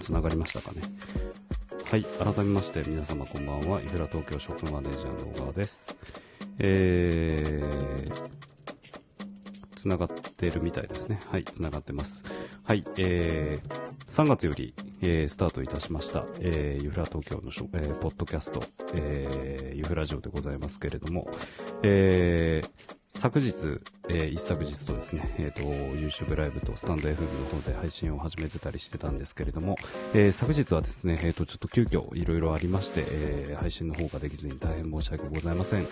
繋がりましたかね。はい、改めまして皆様こんばんは、イフラ東京ショップマネージャーの小川です。えー、繋がってるみたいですね。はい、繋がってます。はい、えー、3月より、えー、スタートいたしました、えー、ユフラ東京のショ、えー、ポッドキャスト、えー、ユフラジオでございますけれども、えー、昨日、えー、一昨日とですね、えっ、ー、と、YouTube ライブとスタンド FM の方で配信を始めてたりしてたんですけれども、えー、昨日はですね、えっ、と、ちょっと急遽いろいろありまして、え、配信の方ができずに大変申し訳ございません。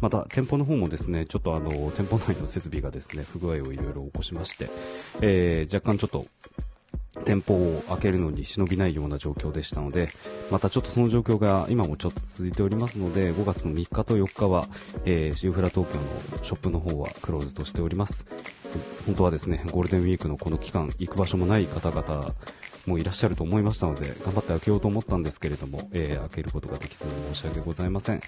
また、店舗の方もですね、ちょっとあの、店舗内の設備がですね、不具合をいろいろ起こしまして、え、若干ちょっと、店舗を開けるのに忍びないような状況でしたので、またちょっとその状況が今もちょっと続いておりますので、5月の3日と4日は、えー、シンフラ東京のショップの方はクローズとしております。本当はですね、ゴールデンウィークのこの期間、行く場所もない方々もいらっしゃると思いましたので、頑張って開けようと思ったんですけれども、えー、開けることができず申し訳ございません。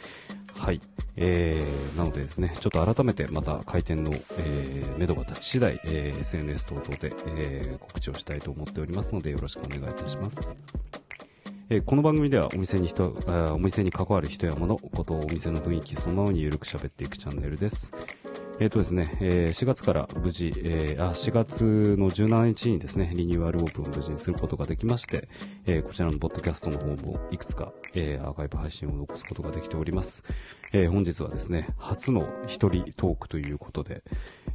はい。えー、なのでですね、ちょっと改めてまた開店の、えー、目処が立ち次第、えー、SNS 等々で、えー、告知をしたいと思っておりますので、よろしくお願いいたします。えー、この番組ではお店に人、お店に関わる人や物、ことをお店の雰囲気そのままにゆるく喋っていくチャンネルです。えっ、ー、とですね、えー、4月から無事、えー、あ、4月の17日にですね、リニューアルオープンを無事にすることができまして、えー、こちらのポッドキャストの方もいくつか、えー、アーカイブ配信を残すことができております。えー、本日はですね、初の一人トークということで、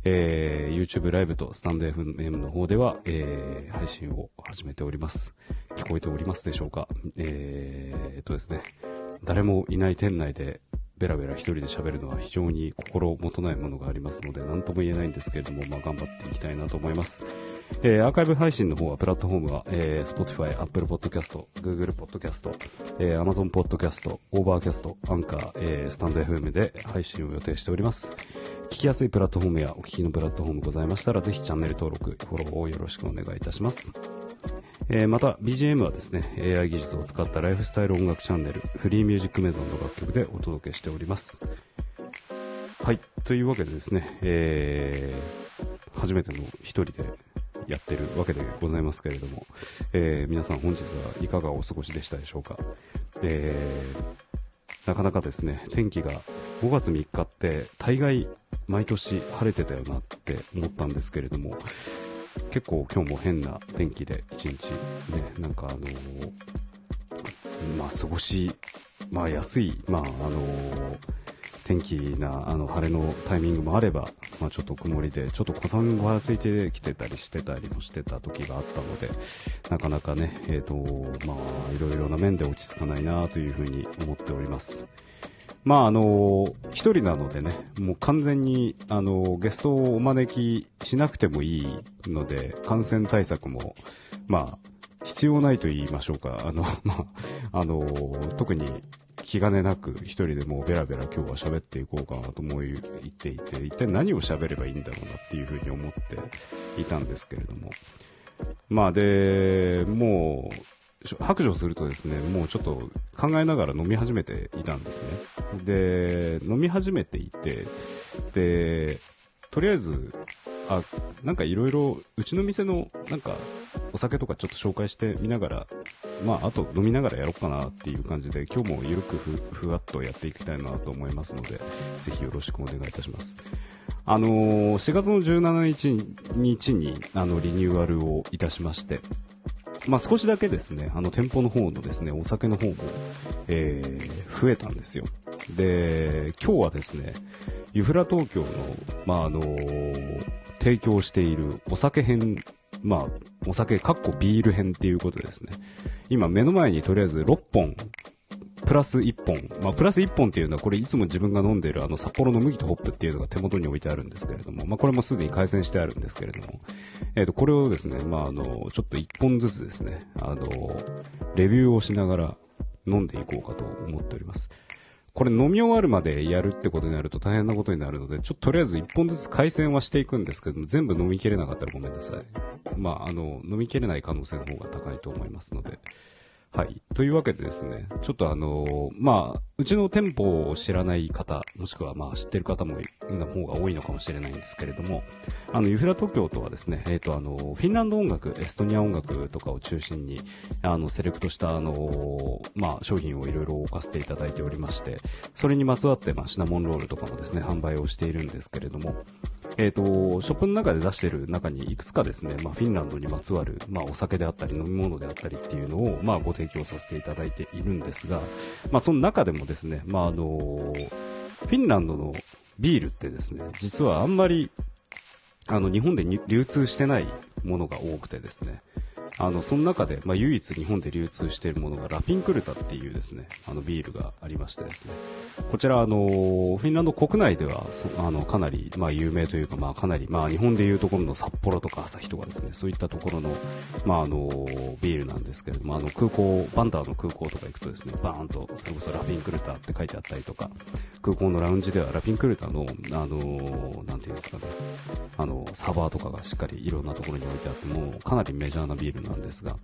えー、YouTube ライブとスタンド FM の方では、えー、配信を始めております。聞こえておりますでしょうか？えー、っとですね、誰もいない店内でベラベラ一人で喋るのは非常に心もとないものがありますので、何とも言えないんですけれども、まあ、頑張っていきたいなと思います。えー、アーカイブ配信の方は、プラットフォームは、えー、Spotify、Apple Podcast、Google Podcast、えー、Amazon Podcast、Overcast、Anchor、えー、スタンド FM で配信を予定しております。聞きやすいプラットフォームやお聞きのプラットフォームございましたら、ぜひチャンネル登録、フォローをよろしくお願いいたします。えー、また BGM はですね AI 技術を使ったライフスタイル音楽チャンネルフリーミュージックメゾンの楽曲でお届けしております。はいというわけでですね、えー、初めての一人でやってるわけでございますけれども、えー、皆さん本日はいかがお過ごしでしたでしょうか、えー、なかなかですね天気が5月3日って大概毎年晴れてたよなって思ったんですけれども、結構今日も変な天気で一日ね、なんかあのー、まあ過ごし、まあ安い、まああのー、天気な、あの、晴れのタイミングもあれば、まあちょっと曇りで、ちょっと小雨がついてきてたりしてたりもしてた時があったので、なかなかね、えっ、ー、と、まあいろいろな面で落ち着かないなというふうに思っております。まああの、一人なのでね、もう完全に、あの、ゲストをお招きしなくてもいいので、感染対策も、まあ、必要ないと言いましょうか。あの、まあ、あの、特に気兼ねなく一人でもうベラベラ今日は喋っていこうかなと思い、言っていて、一体何を喋ればいいんだろうなっていうふうに思っていたんですけれども。まあで、もう、白状するとですね、もうちょっと考えながら飲み始めていたんですね。で、飲み始めていて、で、とりあえず、あ、なんかいろいろ、うちの店の、なんか、お酒とかちょっと紹介してみながら、まあ、あと飲みながらやろうかなっていう感じで、今日もゆるくふ、ふわっとやっていきたいなと思いますので、ぜひよろしくお願いいたします。あのー、4月の17日に、あの、リニューアルをいたしまして、まあ、少しだけですね、あの店舗の方のですね、お酒の方も、えー、増えたんですよ。で、今日はですね、ユフラ東京の、まあ、あのー、提供しているお酒編、まあ、お酒、かっこビール編っていうことですね。今目の前にとりあえず6本プラス1本。まあ、プラス1本っていうのは、これいつも自分が飲んでるあの札幌の麦とホップっていうのが手元に置いてあるんですけれども、まあ、これもすでに改善してあるんですけれども、えっ、ー、と、これをですね、まあ、あの、ちょっと1本ずつですね、あの、レビューをしながら飲んでいこうかと思っております。これ飲み終わるまでやるってことになると大変なことになるので、ちょっととりあえず1本ずつ回線はしていくんですけども、全部飲みきれなかったらごめんなさい。まあ、あの、飲みきれない可能性の方が高いと思いますので、はい。というわけでですね、ちょっとあのー、まあ、うちの店舗を知らない方、もしくはまあ知ってる方も、の方が多いのかもしれないんですけれども、あの、ユフラ東京とはですね、えっ、ー、とあの、フィンランド音楽、エストニア音楽とかを中心に、あの、セレクトしたあの、まあ、商品をいろいろ置かせていただいておりまして、それにまつわって、まあ、シナモンロールとかもですね、販売をしているんですけれども、えっ、ー、と、ショップの中で出してる中にいくつかですね、まあ、フィンランドにまつわる、まあ、お酒であったり飲み物であったりっていうのを、まあ、ご提提供させていただいているんですが、まあ、その中でもですね、まあ、あの、フィンランドのビールってですね、実はあんまり、あの、日本で流通してないものが多くてですね、あの、その中で、まあ、唯一日本で流通しているものがラピンクルタっていうですね、あの、ビールがありましてですね、こちら、あの、フィンランド国内では、あの、かなり、まあ、有名というか、まあ、かなり、まあ、日本でいうところの札幌とか旭とかですね、そういったところの、まあ、あの、ビールなんですけれども、あの、空港、バンダーの空港とか行くとですね、バーンと、それこそラピンクルタって書いてあったりとか、空港のラウンジではラピンクルタの、あの、なんていうんですかね、あの、サーバーとかがしっかりいろんなところに置いてあっても、かなりメジャーなビールなんですが、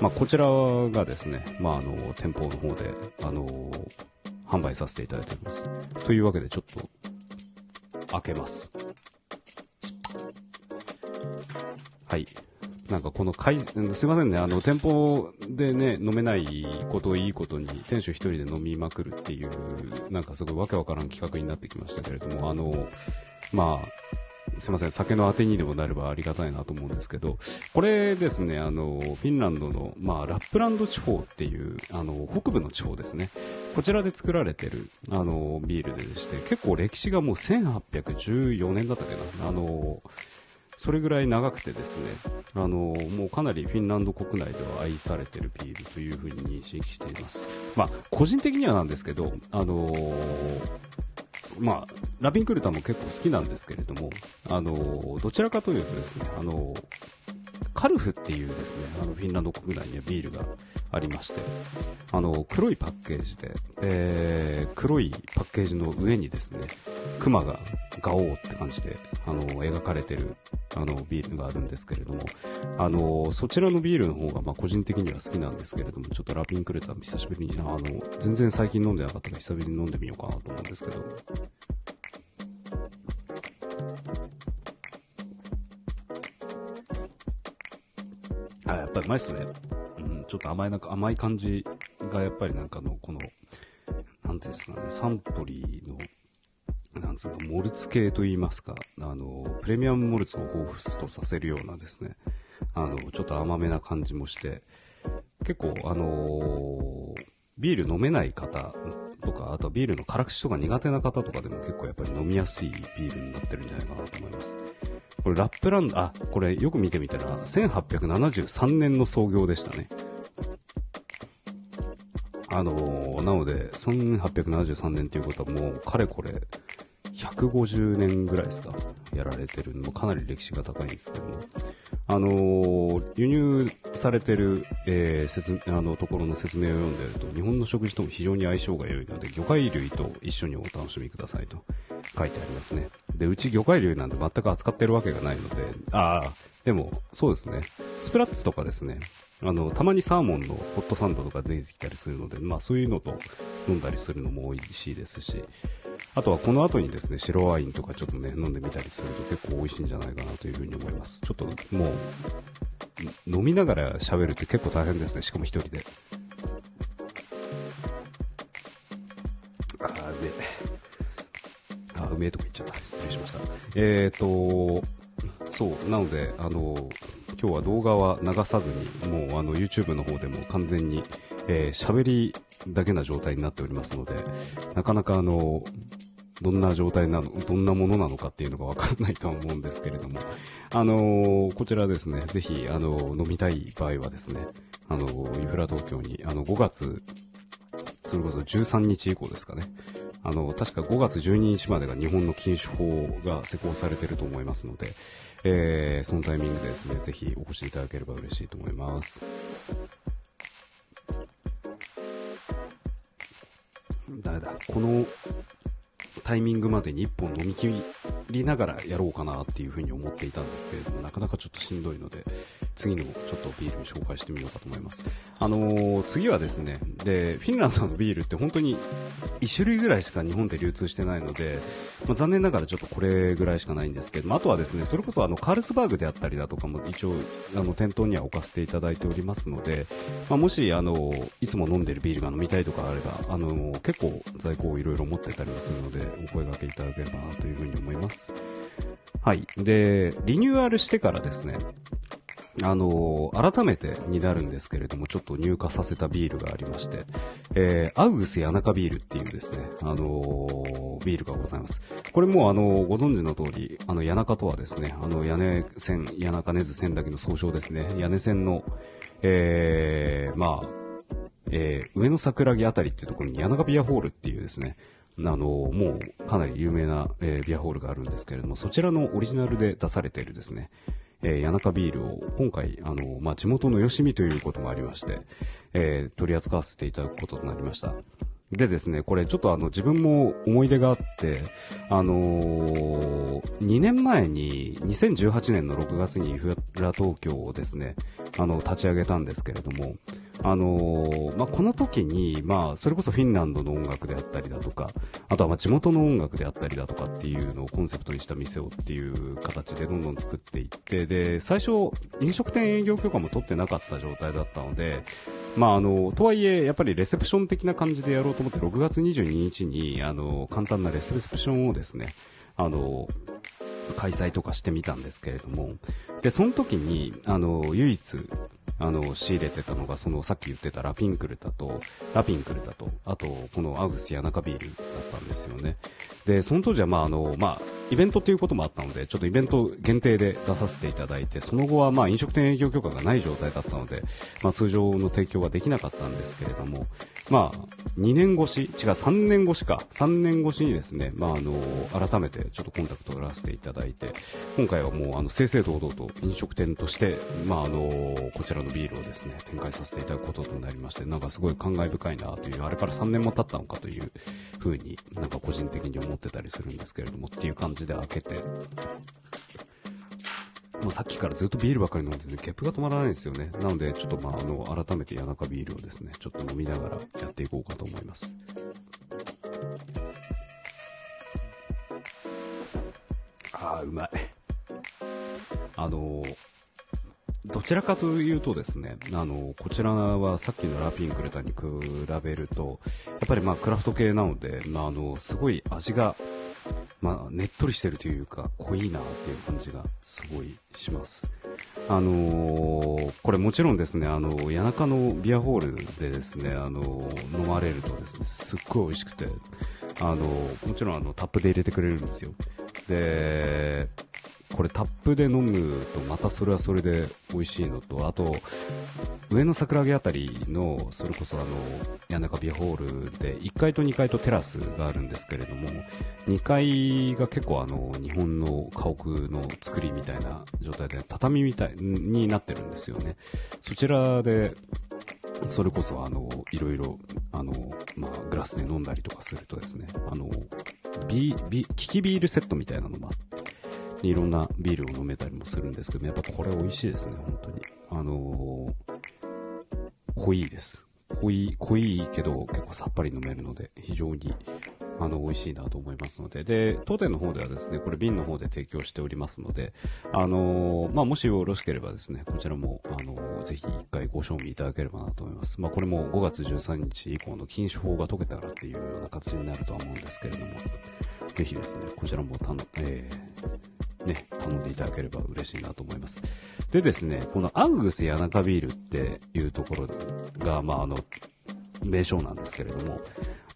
まあ、こちらがですね、まあ、あの、店舗の方で、あの、販売させていただいております。というわけで、ちょっと、開けます。はい。なんかこのい、すいませんね、あの、店舗でね、飲めないことをいいことに、店主一人で飲みまくるっていう、なんかすごいわけわからん企画になってきましたけれども、あの、まあ、すいません、酒のあてにでもなればありがたいなと思うんですけど、これですね、あの、フィンランドの、まあ、ラップランド地方っていう、あの、北部の地方ですね。こちらで作られてる、あの、ビールでして、結構歴史がもう1814年だったっけな、あの、それぐらい長くてですね、あの、もうかなりフィンランド国内では愛されてるビールというふうに認識しています。まあ、個人的にはなんですけど、あのまあ、ラビンクルタも結構好きなんですけれども、あの、どちらかというとですね、あの、カルフっていうですね、あの、フィンランド国内にはビールがありまして、あの、黒いパッケージで、え、黒いパッケージの上にですね、熊がガオーって感じで、あの、描かれてる、あの、ビールがあるんですけれども、あの、そちらのビールの方が、まあ、個人的には好きなんですけれども、ちょっとラピンクレタ久しぶりに、あの、全然最近飲んでなかったから久々に飲んでみようかなと思うんですけど、ぱりうまいっすね。うん、ちょっと甘いなんか甘い感じがやっぱりなんかの、この、なんていうんですかね、サントリーの、なんつうか、モルツ系と言いますか、あの、プレミアムモルツを彷彿とさせるようなですね、あの、ちょっと甘めな感じもして、結構、あのー、ビール飲めない方とか、あとはビールの辛口とか苦手な方とかでも結構やっぱり飲みやすいビールになってるんじゃないかなと思います。これラップランド、あ、これよく見てみたら、1873年の創業でしたね。あのー、なので、1873年っていうことはもう、かれこれ、150年ぐらいですか、やられてるのもかなり歴史が高いんですけども、あのー、輸入されてる、えー、説あのところの説明を読んでると、日本の食事とも非常に相性が良いので、魚介類と一緒にお楽しみくださいと書いてありますね。で、うち魚介類なんで全く扱ってるわけがないので、ああ、でも、そうですね。スプラッツとかですね、あの、たまにサーモンのホットサンドとか出てきたりするので、まあそういうのと飲んだりするのも美味しいですし、あとはこの後にですね、白ワインとかちょっとね、飲んでみたりすると結構美味しいんじゃないかなというふうに思います。ちょっともう、飲みながら喋るって結構大変ですね、しかも一人で。あ、うめえとこ行っちゃった。失礼しました。えっーと、そう、なので、あの、今日は動画は流さずに、もうあの YouTube の方でも完全に、えー、喋りだけな状態になっておりますので、なかなかあの、どんな状態なの、どんなものなのかっていうのがわからないとは思うんですけれども、あのー、こちらですね、ぜひ、あのー、飲みたい場合はですね、あのー、ユフラ東京に、あの、5月、それこそ13日以降ですかね、あの、確か5月12日までが日本の禁酒法が施行されていると思いますので、えー、そのタイミングでですね、ぜひお越しいただければ嬉しいと思います。だだ、このタイミングまでに1本飲み切りながらやろうかなっていうふうに思っていたんですけれども、なかなかちょっとしんどいので、次のちょっとビールに紹介してみようかと思います。あのー、次はですね、で、フィンランドのビールって本当に1種類ぐらいしか日本で流通してないので、まあ、残念ながらちょっとこれぐらいしかないんですけども、あとはですね、それこそあの、カールスバーグであったりだとかも一応、あの、店頭には置かせていただいておりますので、まあ、もし、あの、いつも飲んでるビールが飲みたいとかあれば、あの、結構在庫をいろいろ持ってたりもするので、お声掛けいただければなというふうに思います。はい。で、リニューアルしてからですね、あのー、改めてになるんですけれども、ちょっと入荷させたビールがありまして、えー、アウグス谷中ビールっていうですね、あのー、ビールがございます。これもあのー、ご存知の通り、あの、谷中とはですね、あの、屋根線、谷中根津線だけの総称ですね、屋根線の、えー、まあ、えー、上の桜木あたりっていうところに谷中ビアホールっていうですね、あの、もうかなり有名な、えー、ビアホールがあるんですけれども、そちらのオリジナルで出されているですね、えー、谷中ビールを今回、あの、まあ、地元のよしみということもありまして、えー、取り扱わせていただくこととなりました。でですね、これちょっとあの自分も思い出があって、あのー、2年前に2018年の6月にフラ東京をですね、あの、立ち上げたんですけれども、あのー、まあ、この時に、まあ、それこそフィンランドの音楽であったりだとか、あとはま地元の音楽であったりだとかっていうのをコンセプトにした店をっていう形でどんどん作っていって、で、最初、飲食店営業許可も取ってなかった状態だったので、まあ、あの、とはいえ、やっぱりレセプション的な感じでやろうと思って、6月22日に、あの、簡単なレセプションをですね、あの、開催とかしてみたんですけれども、で、その時に、あの、唯一、あの、仕入れてたのが、その、さっき言ってたラピンクルタと、ラピンクルタと、あと、このアウグス谷中ビールだったんですよね。で、その当時は、まあ、あの、まあ、イベントっていうこともあったので、ちょっとイベント限定で出させていただいて、その後は、まあ、飲食店営業許可がない状態だったので、まあ、通常の提供はできなかったんですけれども、まあ、2年越し、違う、3年越しか、3年越しにですね、まあ、あの、改めてちょっとコンタクトを取らせていただいて、今回はもう、あの、正々堂々と飲食店として、まあ、あの、こちらのビールをですね、展開させていただくこととなりまして、なんかすごい感慨深いなという、あれから3年も経ったのかというふうになんか個人的に思ってたりするんですけれども、っていう感じで開けて、もうさっきからずっとビールばっかり飲んでて、ゲップが止まらないんですよね。なので、ちょっとまあ、あの、改めて谷中ビールをですね、ちょっと飲みながらやっていこうかと思います。ああ、うまい。あのどちらかというとですね、あの、こちらはさっきのラピンクレタに比べると、やっぱりまあクラフト系なので、まああの、すごい味が、まあねっとりしてるというか、濃いなっていう感じがすごいします。あのー、これもちろんですね、あの、谷中のビアホールでですね、あの、飲まれるとですね、すっごい美味しくて、あの、もちろんあの、タップで入れてくれるんですよ。で、これタップで飲むとまたそれはそれで美味しいのと、あと、上の桜木あたりの、それこそあの、谷中ビホールで、1階と2階とテラスがあるんですけれども、2階が結構あの、日本の家屋の作りみたいな状態で、畳みたいになってるんですよね。そちらで、それこそあの、いろいろ、あの、まあ、グラスで飲んだりとかするとですね、あの、ビ、ビ、キキビールセットみたいなのもあって、いろんなビールを飲めたりもするんですけど、やっぱこれ美味しいですね、本当に。あのー、濃いです。濃い、濃いけど結構さっぱり飲めるので、非常に、あの、美味しいなと思いますので、で、当店の方ではですね、これ瓶の方で提供しておりますので、あのー、まあ、もしよろしければですね、こちらも、あのー、ぜひ一回ご賞味いただければなと思います。まあ、これも5月13日以降の禁止法が解けたらっていうような形になるとは思うんですけれども、ぜひですね、こちらもたの、えーね、頼んでいただければ嬉しいなと思います。でですね、このアウグス谷中ビールっていうところが、まあ、あの、名称なんですけれども、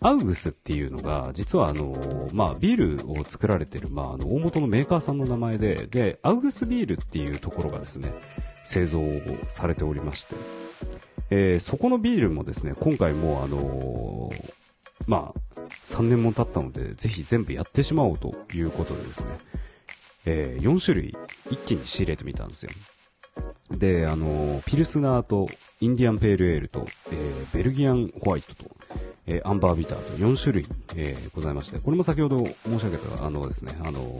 アウグスっていうのが、実はあの、まあ、ビールを作られてる、まあ、あの、大元のメーカーさんの名前で、で、アウグスビールっていうところがですね、製造をされておりまして、えー、そこのビールもですね、今回もあのー、まあ、3年も経ったので、ぜひ全部やってしまおうということでですね、えー、4種類一気に仕入れてみたんですよ。で、あの、ピルスナーとインディアンペールエールと、えー、ベルギアンホワイトと、えー、アンバービターと4種類、えー、ございまして、これも先ほど申し上げた、あのですね、あの、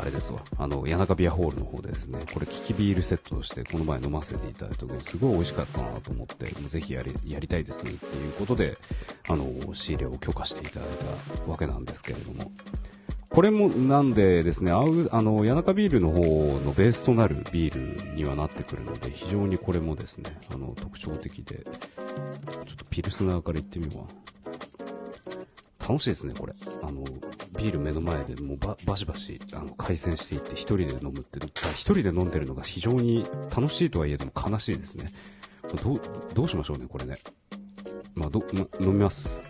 あれですわ、あの、谷中ビアホールの方でですね、これ、キキビールセットとして、この前飲ませていただいた時に、すごい美味しかったなと思って、もうぜひやり、やりたいですっていうことで、あの、仕入れを許可していただいたわけなんですけれども、これもなんでですね、あの、谷中ビールの方のベースとなるビールにはなってくるので、非常にこれもですね、あの、特徴的で、ちょっとピルスナーからいってみようわ。楽しいですね、これ。あの、ビール目の前でもうババシバシ、あの、回旋していって一人で飲むって一人で飲んでるのが非常に楽しいとはいえども悲しいですね。どう、どうしましょうね、これね。まあ、ど、飲みます。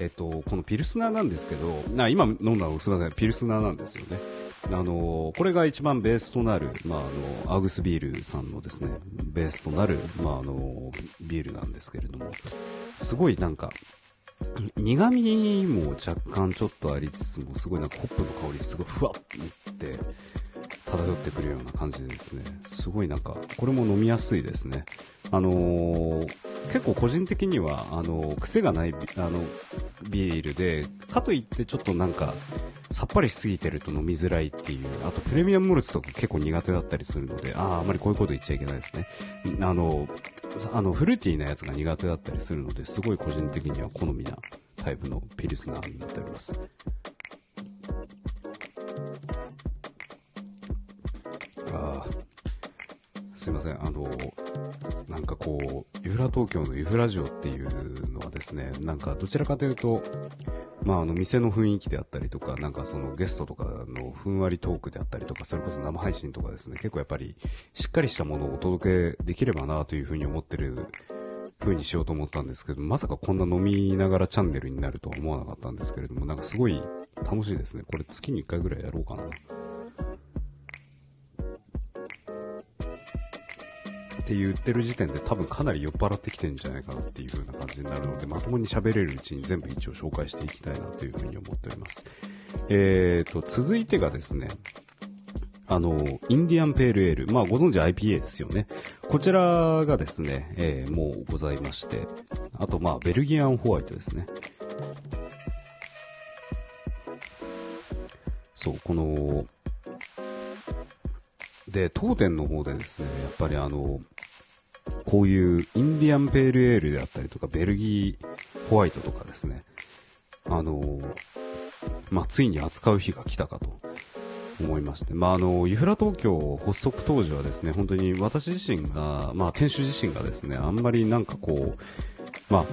えっと、このピルスナーなんですけど、な今飲んだのすみません、ピルスナーなんですよね。あの、これが一番ベースとなる、まあ、あの、アグスビールさんのですね、ベースとなる、まあ、あの、ビールなんですけれども、すごいなんか、苦味も若干ちょっとありつつも、すごいなんかホップの香りすごいふわっって、漂ってくるような感じでですね、すごいなんか、これも飲みやすいですね。あのー、結構個人的には、あの、癖がない、あの、ビールで、かといってちょっとなんか、さっぱりしすぎてると飲みづらいっていう、あとプレミアムモルツとか結構苦手だったりするので、ああ、あまりこういうこと言っちゃいけないですね。あの、あの、フルーティーなやつが苦手だったりするので、すごい個人的には好みなタイプのピルスナーになっております。すいません、あの、なんかこう、ユフラ東京のユフラジオっていうのはですね、なんかどちらかというと、まあ、あの、店の雰囲気であったりとか、なんかそのゲストとかのふんわりトークであったりとか、それこそ生配信とかですね、結構やっぱりしっかりしたものをお届けできればなというふうに思ってる風にしようと思ったんですけど、まさかこんな飲みながらチャンネルになるとは思わなかったんですけれども、なんかすごい楽しいですね。これ月に1回ぐらいやろうかな。って言ってる時点で多分かなり酔っ払ってきてんじゃないかなっていう風な感じになるので、まともに喋れるうちに全部一応紹介していきたいなという風に思っております。えーと、続いてがですね、あの、インディアンペールエール。まあ、ご存知 IPA ですよね。こちらがですね、えー、もうございまして、あと、まあ、ベルギアンホワイトですね。そう、この、で、当店の方でですね、やっぱりあの、こういうインディアンペールエールであったりとか、ベルギーホワイトとかですね、あの、まあ、ついに扱う日が来たかと思いまして、まあ、あの、ユフラ東京発足当時はですね、本当に私自身が、まあ、店主自身がですね、あんまりなんかこう、まあ、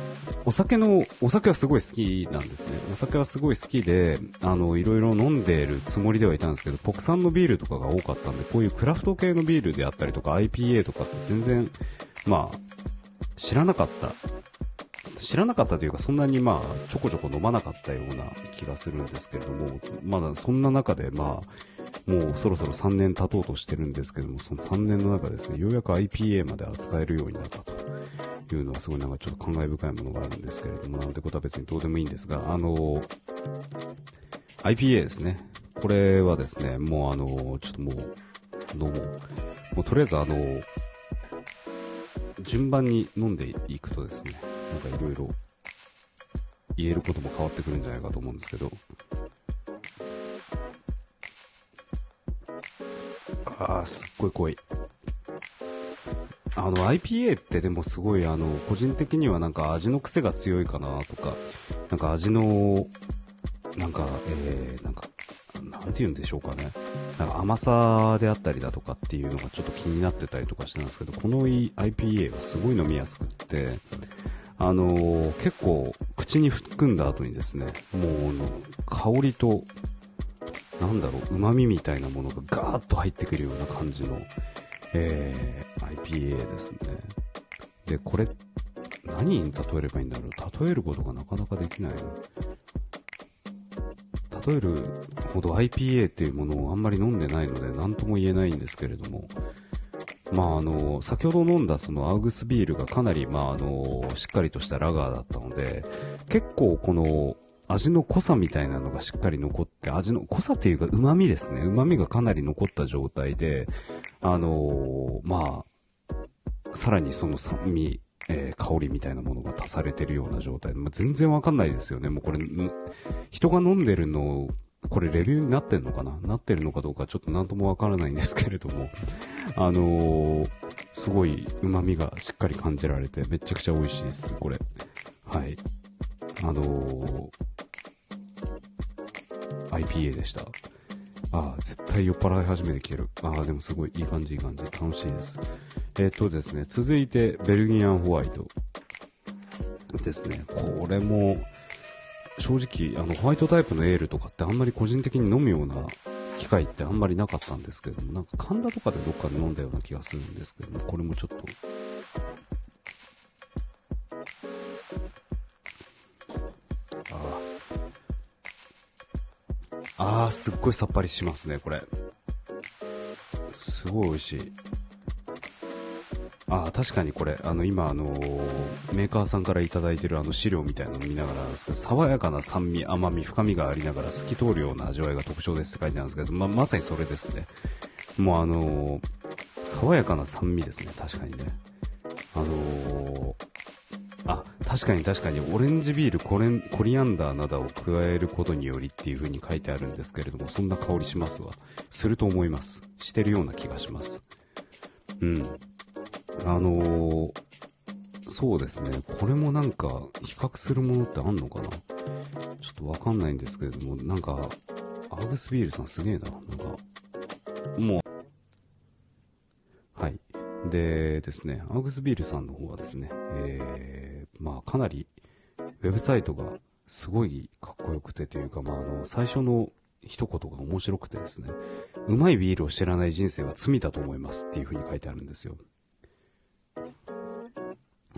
お酒の、お酒はすごい好きなんですね。お酒はすごい好きで、あの、いろいろ飲んでいるつもりではいたんですけど、国産のビールとかが多かったんで、こういうクラフト系のビールであったりとか IPA とかって全然、まあ、知らなかった。知らなかったというか、そんなにまあ、ちょこちょこ飲まなかったような気がするんですけれども、まだそんな中でまあ、もうそろそろ3年経とうとしてるんですけども、その3年の中ですね、ようやく IPA まで扱えるようになったと。いうのはすごいなんかちょっと感慨深いものがあるんですけれども、なんてことは別にどうでもいいんですが、あの、IPA ですね。これはですね、もうあの、ちょっともう、飲もう。もうとりあえずあの、順番に飲んでいくとですね、なんかいろいろ言えることも変わってくるんじゃないかと思うんですけど、ああ、すっごい濃い。あの IPA ってでもすごいあの個人的にはなんか味の癖が強いかなとか、なんか味の、なんか、えー、なんか、なんて言うんでしょうかね。なんか甘さであったりだとかっていうのがちょっと気になってたりとかしてたんですけど、この IPA はすごい飲みやすくって、あのー、結構口に含んだ後にですね、もう、香りと、なんだろう、旨味みたいなものがガーッと入ってくるような感じの、えー、IPA ですね。で、これ、何に例えればいいんだろう。例えることがなかなかできない。例えるほど IPA っていうものをあんまり飲んでないので何とも言えないんですけれども、まああの、先ほど飲んだそのアウグスビールがかなりまああの、しっかりとしたラガーだったので、結構この味の濃さみたいなのがしっかり残って、味の濃さっていうか旨味ですね。旨味がかなり残った状態で、あのー、まあ、さらにその酸味、えー、香りみたいなものが足されてるような状態、まあ、全然わかんないですよね。もうこれ、人が飲んでるのこれレビューになってんのかな？なってるのかどうかちょっとなんともわからないんですけれども、あのー、すごい旨味がしっかり感じられてめちゃくちゃ美味しいです、これ。はい。あのー、IPA でした。ああ、絶対酔っ払い始めてきてる。ああ、でもすごいいい感じいい感じ。楽しいです。えー、とですね、続いて、ベルギアンホワイト。ですね。これも、正直、あの、ホワイトタイプのエールとかってあんまり個人的に飲むような機会ってあんまりなかったんですけども、なんか神田とかでどっかで飲んだような気がするんですけども、これもちょっと、ああ。すっごいさっぱりしますね、これ。すごい美味しい。あ確かにこれ、あの、今、あのー、メーカーさんから頂いてるあの資料みたいなのを見ながらなんですけど、爽やかな酸味、甘み、深みがありながら透き通るような味わいが特徴ですって書いてあるんですけど、ま、まさにそれですね。もうあのー、爽やかな酸味ですね、確かにね。あのー、確かに確かに、オレンジビールコレン、コリアンダーなどを加えることによりっていう風に書いてあるんですけれども、そんな香りしますわ。すると思います。してるような気がします。うん。あのー、そうですね。これもなんか、比較するものってあんのかな？ちょっとわかんないんですけれども、なんか、アーグスビールさんすげえな。なんか、もう、はい。でですね、アーグスビールさんの方はですね、えー、まあかなり、ウェブサイトがすごいかっこよくてというか、まああの、最初の一言が面白くてですね、うまいビールを知らない人生は罪だと思いますっていう風に書いてあるんですよ。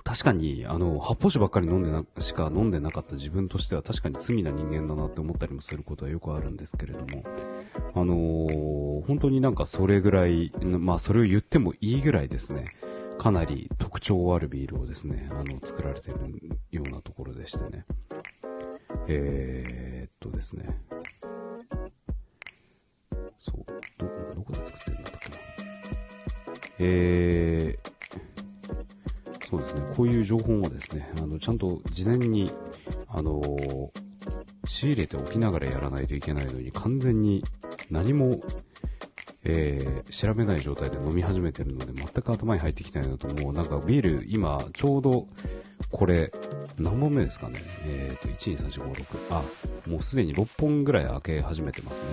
確かに、あの、発泡酒ばっかり飲んでな、しか飲んでなかった自分としては確かに罪な人間だなって思ったりもすることはよくあるんですけれども、あのー、本当になんかそれぐらい、まあそれを言ってもいいぐらいですね、かなり特徴あるビールをですね、あの、作られてるようなところでしてね。えー、っとですね。そう、ど、どこで作ってるんだったっけな。えー、そうですね、こういう情報もですね、あの、ちゃんと事前に、あのー、仕入れておきながらやらないといけないのに、完全に何も、えー、調べない状態で飲み始めてるので、全く頭に入ってきてないのと、もうなんかビール、今、ちょうど、これ、何本目ですかねえっ、ー、と、1、2、3、4、5、6。あ、もうすでに6本ぐらい開け始めてますね。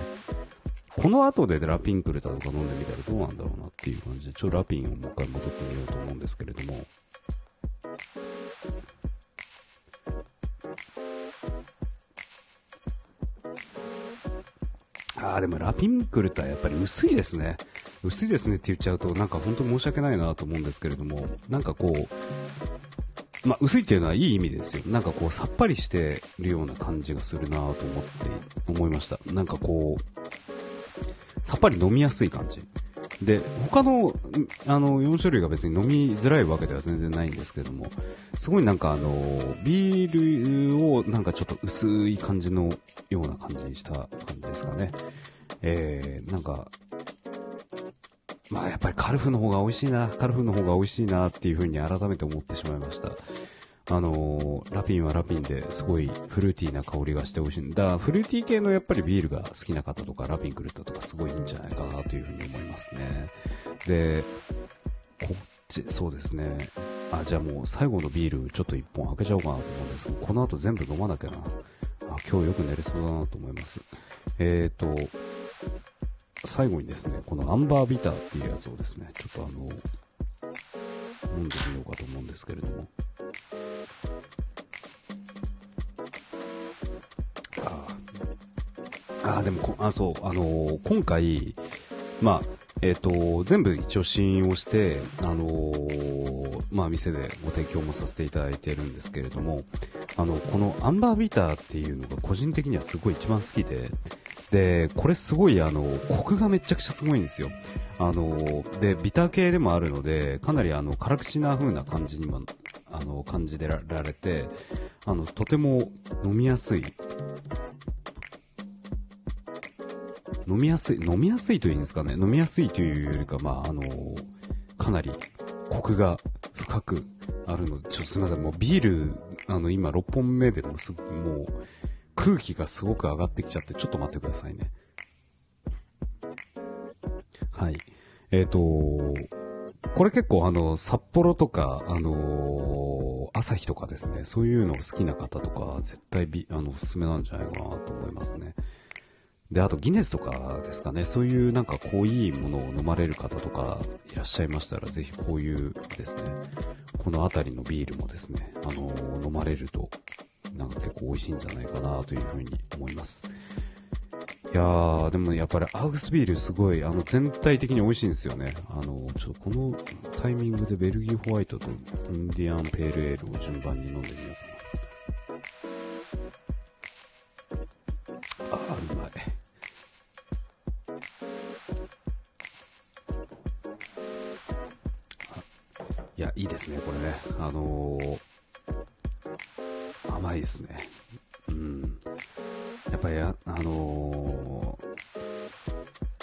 この後でラピンクルタとか飲んでみたらどうなんだろうなっていう感じで、ちょっとラピンをもう一回戻ってみようと思うんですけれども、あ、でもラピンクルってやっぱり薄いですね。薄いですねって言っちゃうと、なんか本当申し訳ないなと思うんですけれども、なんかこう、まあ、薄いっていうのはいい意味ですよ。なんかこう、さっぱりしてるような感じがするなと思って、思いました。なんかこう、さっぱり飲みやすい感じ。で、他の、あの、4種類が別に飲みづらいわけでは全然ないんですけども、すごいなんかあの、ビールをなんかちょっと薄い感じのような感じにした感じですかね。えー、なんか、まあやっぱりカルフの方が美味しいな、カルフの方が美味しいなっていう風に改めて思ってしまいました。あのー、ラピンはラピンですごいフルーティーな香りがして美味しいんだ。フルーティー系のやっぱりビールが好きな方とか、ラピンクルッタとかすごいいいんじゃないかなというふうに思いますね。で、こっち、そうですね。あ、じゃあもう最後のビールちょっと一本開けちゃおうかなと思うんですけど、この後全部飲まなきゃな。あ、今日よく寝れそうだなと思います。えーと、最後にですね、このアンバービターっていうやつをですね、ちょっとあの、飲んでみようかと思うんですけれども。ああ、でもあ、そう、あのー、今回、まあ、えっ、ー、と、全部一応試飲をして、あのー、まあ、店でご提供もさせていただいてるんですけれども、あの、このアンバービターっていうのが個人的にはすごい一番好きで、で、これすごいあの、コクがめちゃくちゃすごいんですよ。あの、で、ビター系でもあるので、かなりあの、辛口な風な感じにも、あの、感じでられて、あの、とても飲みやすい飲みやすい、飲みやすいといいんですかね。飲みやすいというよりか、まあ、あのかなりコクが深くあるので、ちょっとすみません、もうビール、あの、今6本目でもす、もう、空気がすごく上がってきちゃって、ちょっと待ってくださいね。はい。えっ、ー、とこれ結構あの、札幌とか、あのー、朝日とかですね、そういうの好きな方とか、絶対ビ、あの、おすすめなんじゃないかなと思いますね。で、あとギネスとかですかね、そういうなんか濃いものを飲まれる方とかいらっしゃいましたら、ぜひこういうですね、この辺りのビールもですね、あのー、飲まれると、構美味しいんじゃないかなというふうに思います。いやー、でもやっぱりアウグスビールすごい、あの、全体的に美味しいんですよね。あの、ちょっとこのタイミングでベルギーホワイトとインディアンペールエールを順番に飲んでみようかなあうま。いいですね、これね。あのー、甘いですね。うん。やっぱりあ、の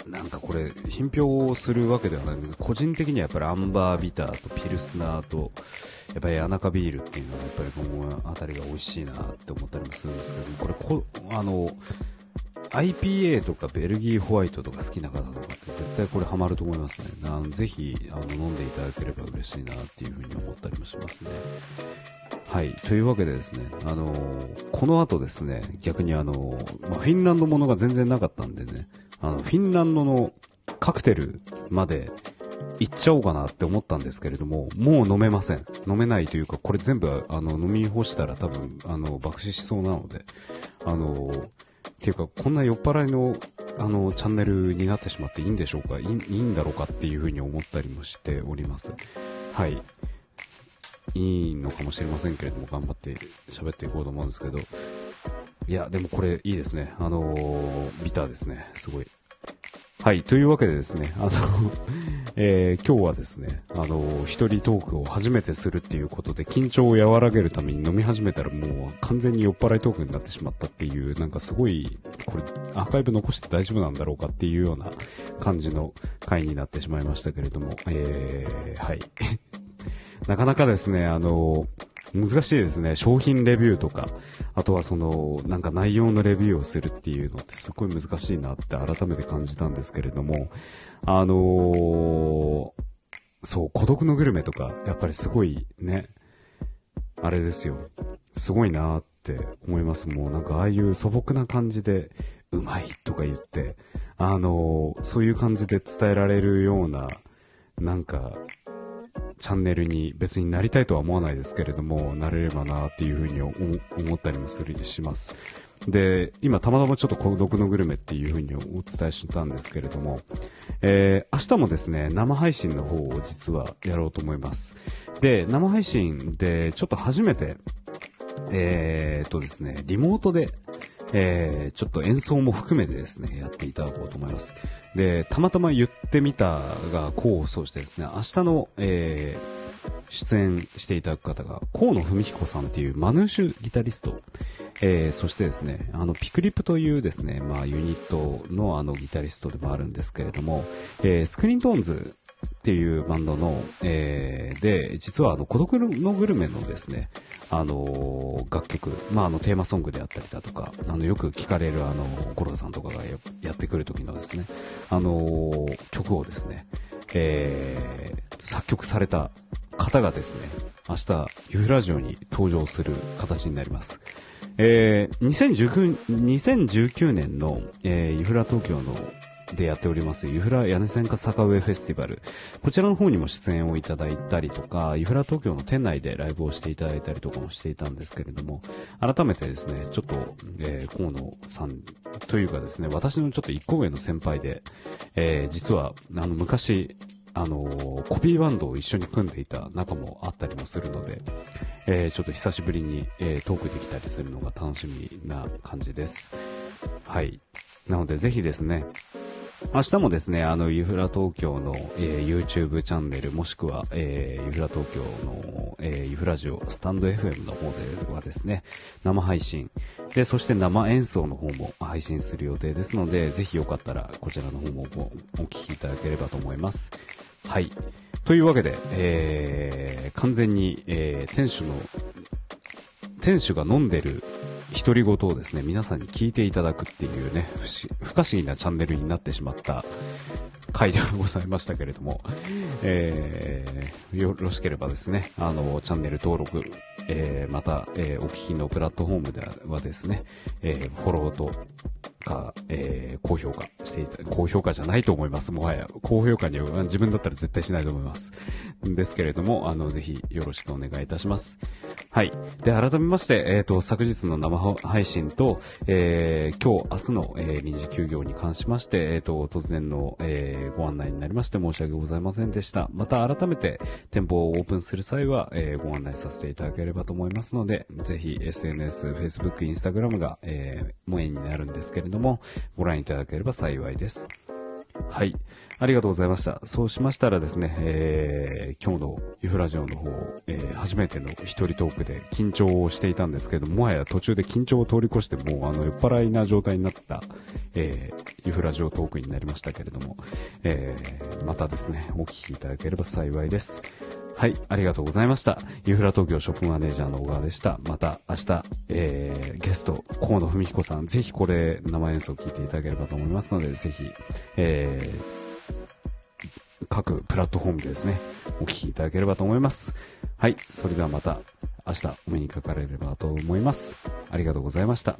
ー、なんかこれ、品評をするわけではないんです個人的にはやっぱりアンバービターとピルスナーと、やっぱり谷中ビールっていうのはやっぱりこの辺りが美味しいなって思ったりもするんですけど、これこ、あの、IPA とかベルギーホワイトとか好きな方とかって絶対これハマると思いますね。なぜひあの飲んでいただければ嬉しいなっていうふうに思ったりもしますね。はい。というわけでですね、あのー、この後ですね、逆にあのー、まあ、フィンランドものが全然なかったんでね、あの、フィンランドのカクテルまで行っちゃおうかなって思ったんですけれども、もう飲めません。飲めないというか、これ全部、あの、飲み干したら多分、あの、爆死しそうなので、あのーっていうか、こんな酔っ払いの、あの、チャンネルになってしまっていいんでしょうか？いいいいんだろうかっていうふうに思ったりもしております。はい。いいのかもしれませんけれども、頑張って喋っていこうと思うんですけど、いや、でもこれいいですね。あのー、ビターですね。すごい。はい。というわけでですね、あの えー、今日はですね、あの、一人トークを初めてするっていうことで、緊張を和らげるために飲み始めたらもう完全に酔っ払いトークになってしまったっていう、なんかすごい、これ、アーカイブ残して大丈夫なんだろうかっていうような感じの回になってしまいましたけれども、えー、はい。なかなかですね、あの、難しいですね。商品レビューとか、あとはその、なんか内容のレビューをするっていうのってすごい難しいなって改めて感じたんですけれども、あのー、そう、孤独のグルメとか、やっぱりすごいね、あれですよ。すごいなって思います。もうなんかああいう素朴な感じで、うまいとか言って、あのー、そういう感じで伝えられるような、なんか、チャンネルに別になりたいとは思わないですけれども、なれればなっていうふうに思ったりもするします。で、今たまたまちょっと孤独のグルメっていうふうにお伝えしたんですけれども、えー、明日もですね、生配信の方を実はやろうと思います。で、生配信でちょっと初めて、えー、っとですね、リモートで、えー、ちょっと演奏も含めてですね、やっていただこうと思います。で、たまたま言ってみたが功を奏してですね、明日の、えー、出演していただく方が、河野文彦さんっていうマヌーシュギタリスト、えー、そしてですね、あの、ピクリップというですね、まあ、ユニットのあの、ギタリストでもあるんですけれども、えー、スクリーントーンズっていうバンドの、えー、で、実はあの、孤独のグルメのですね、あの、楽曲、まあ、あの、テーマソングであったりだとか、あの、よく聞かれるあの、ゴロさんとかがやってくる時のですね、あの、曲をですね、えー、作曲された方がですね、明日、ユーラジオに登場する形になります。えー、2019, 2019年の、えー、ユフラ東京のでやっております、ユフラ屋根線か坂上フェスティバル。こちらの方にも出演をいただいたりとか、ユフラ東京の店内でライブをしていただいたりとかもしていたんですけれども、改めてですね、ちょっと、えー、河野さんというかですね、私のちょっと一個上の先輩で、えー、実は、あの、昔、あのー、コピーバンドを一緒に組んでいた仲もあったりもするので、えー、ちょっと久しぶりに、えー、トークできたりするのが楽しみな感じです。はい。なので、ぜひですね、明日もですね、あの、ユフラ東京の、えー、YouTube チャンネル、もしくは、えー、ユフラ東京の、えー、ユフラジオ、スタンド FM の方ではですね、生配信、で、そして生演奏の方も配信する予定ですので、ぜひよかったら、こちらの方もお聞きいただければと思います。はい。というわけで、えー、完全に、えー、店主の、店主が飲んでる独り言をですね、皆さんに聞いていただくっていうね、不不可思議なチャンネルになってしまった回ではございましたけれども、えー、よろしければですね、あの、チャンネル登録、えー、また、えー、お聞きのプラットフォームではですね、えー、フォローとか、えー、高評価していた、高評価じゃないと思います。もはや、高評価には自分だったら絶対しないと思います。ですけれども、あの、ぜひよろしくお願いいたします。はい。で、改めまして、えっ、ー、と、昨日の生配信と、えー、今日、明日の、えー、臨時休業に関しまして、えっ、ー、と、突然の、えー、ご案内になりまして申し訳ございませんでした。また改めて、店舗をオープンする際は、えー、ご案内させていただければと思いますので、ぜひ SNS、Facebook、Instagram が、えー、萌えになるんですけれども、ご覧いただければ幸いです。はい。ありがとうございました。そうしましたらですね、えー、今日のユフラジオの方、えー、初めての一人トークで緊張をしていたんですけども、もはや途中で緊張を通り越してもうあの酔っ払いな状態になった、えー、ユフラジオトークになりましたけれども、えー、またですね、お聞きいただければ幸いです。はい、ありがとうございました。ユーフラ東京ショップマネージャーの小川でした。また明日、えー、ゲスト、河野文彦さん、ぜひこれ、生演奏を聴いていただければと思いますので、ぜひ、えー、各プラットフォームでですね、お聴きいただければと思います。はい、それではまた明日お目にかかれればと思います。ありがとうございました。